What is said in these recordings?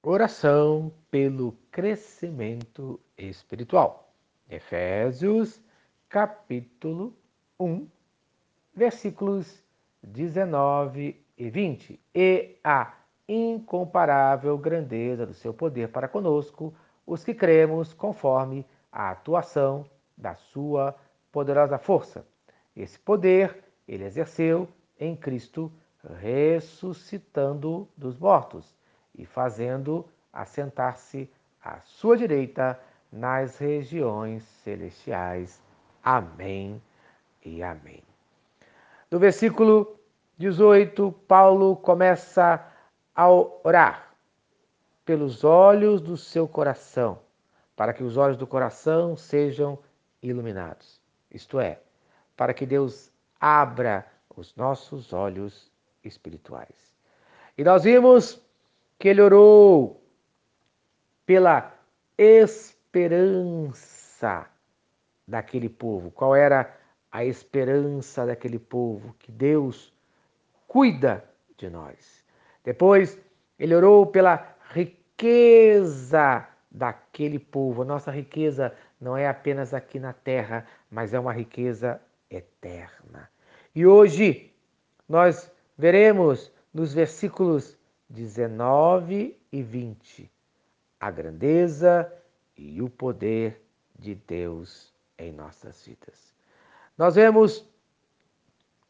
Oração pelo crescimento espiritual. Efésios, capítulo 1, versículos 19 e 20. E a incomparável grandeza do seu poder para conosco, os que cremos, conforme a atuação da sua poderosa força. Esse poder ele exerceu em Cristo, ressuscitando dos mortos e fazendo assentar-se à sua direita nas regiões celestiais. Amém e amém. No versículo 18, Paulo começa a orar pelos olhos do seu coração, para que os olhos do coração sejam iluminados. Isto é, para que Deus abra os nossos olhos espirituais. E nós vimos que ele orou pela esperança daquele povo. Qual era a esperança daquele povo? Que Deus cuida de nós. Depois, ele orou pela riqueza daquele povo. A nossa riqueza não é apenas aqui na terra, mas é uma riqueza eterna. E hoje nós veremos nos versículos 19 e 20. A grandeza e o poder de Deus em nossas vidas. Nós vemos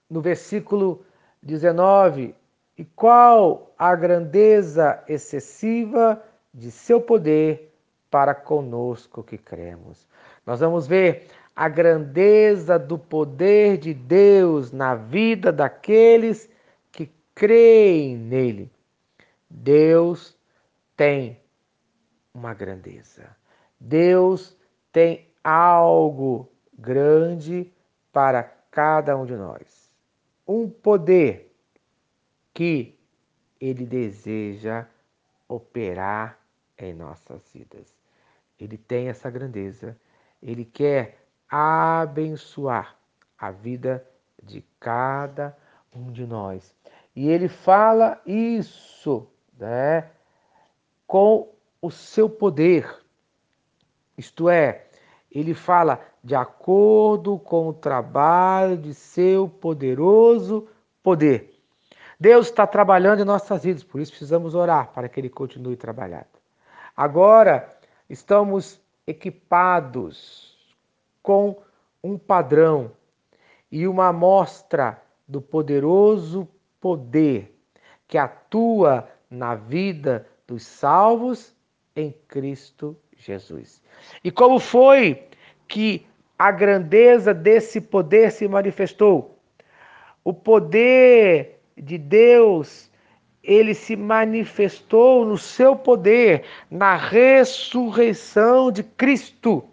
no versículo 19 e qual a grandeza excessiva de seu poder para conosco que cremos. Nós vamos ver a grandeza do poder de Deus na vida daqueles que creem nele. Deus tem uma grandeza. Deus tem algo grande para cada um de nós. Um poder que ele deseja operar em nossas vidas. Ele tem essa grandeza. Ele quer abençoar a vida de cada um de nós. E ele fala isso né, com o seu poder. Isto é, ele fala de acordo com o trabalho de seu poderoso poder. Deus está trabalhando em nossas vidas, por isso precisamos orar para que ele continue trabalhando. Agora estamos equipados com um padrão e uma amostra do poderoso poder que atua na vida dos salvos em Cristo Jesus. E como foi que a grandeza desse poder se manifestou? O poder de Deus, ele se manifestou no seu poder, na ressurreição de Cristo.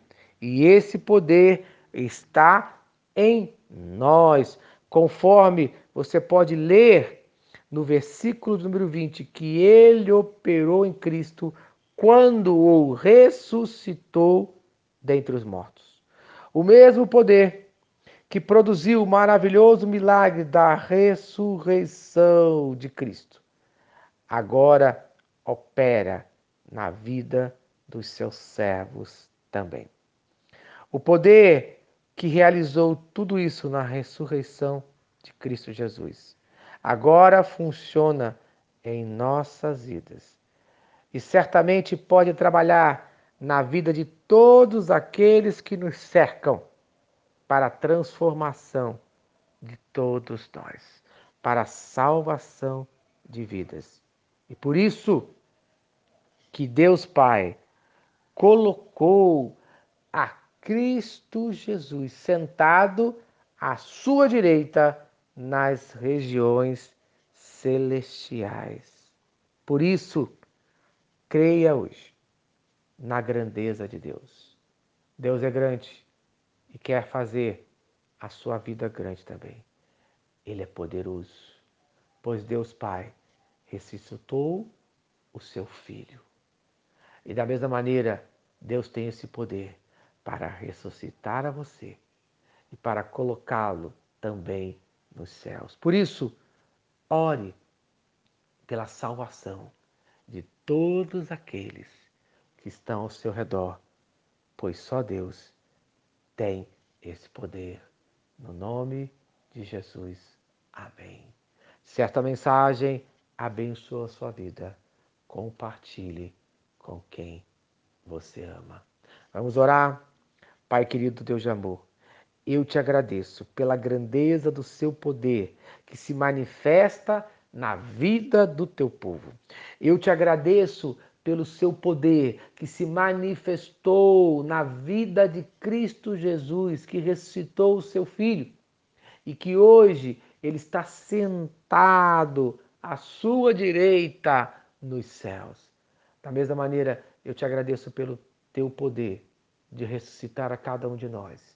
E esse poder está em nós, conforme você pode ler no versículo número 20, que ele operou em Cristo quando o ressuscitou dentre os mortos. O mesmo poder que produziu o maravilhoso milagre da ressurreição de Cristo, agora opera na vida dos seus servos também. O poder que realizou tudo isso na ressurreição de Cristo Jesus agora funciona em nossas vidas. E certamente pode trabalhar na vida de todos aqueles que nos cercam para a transformação de todos nós, para a salvação de vidas. E por isso que Deus Pai colocou a Cristo Jesus sentado à sua direita nas regiões celestiais. Por isso, creia hoje na grandeza de Deus. Deus é grande e quer fazer a sua vida grande também. Ele é poderoso, pois Deus Pai ressuscitou o seu filho. E da mesma maneira, Deus tem esse poder para ressuscitar a você e para colocá-lo também nos céus. Por isso, ore pela salvação de todos aqueles que estão ao seu redor, pois só Deus tem esse poder. No nome de Jesus. Amém. Se esta mensagem abençoa a sua vida, compartilhe com quem você ama. Vamos orar? Pai querido Deus de amor, eu te agradeço pela grandeza do seu poder que se manifesta na vida do teu povo. Eu te agradeço pelo seu poder que se manifestou na vida de Cristo Jesus, que ressuscitou o seu filho e que hoje ele está sentado à sua direita nos céus. Da mesma maneira, eu te agradeço pelo teu poder de ressuscitar a cada um de nós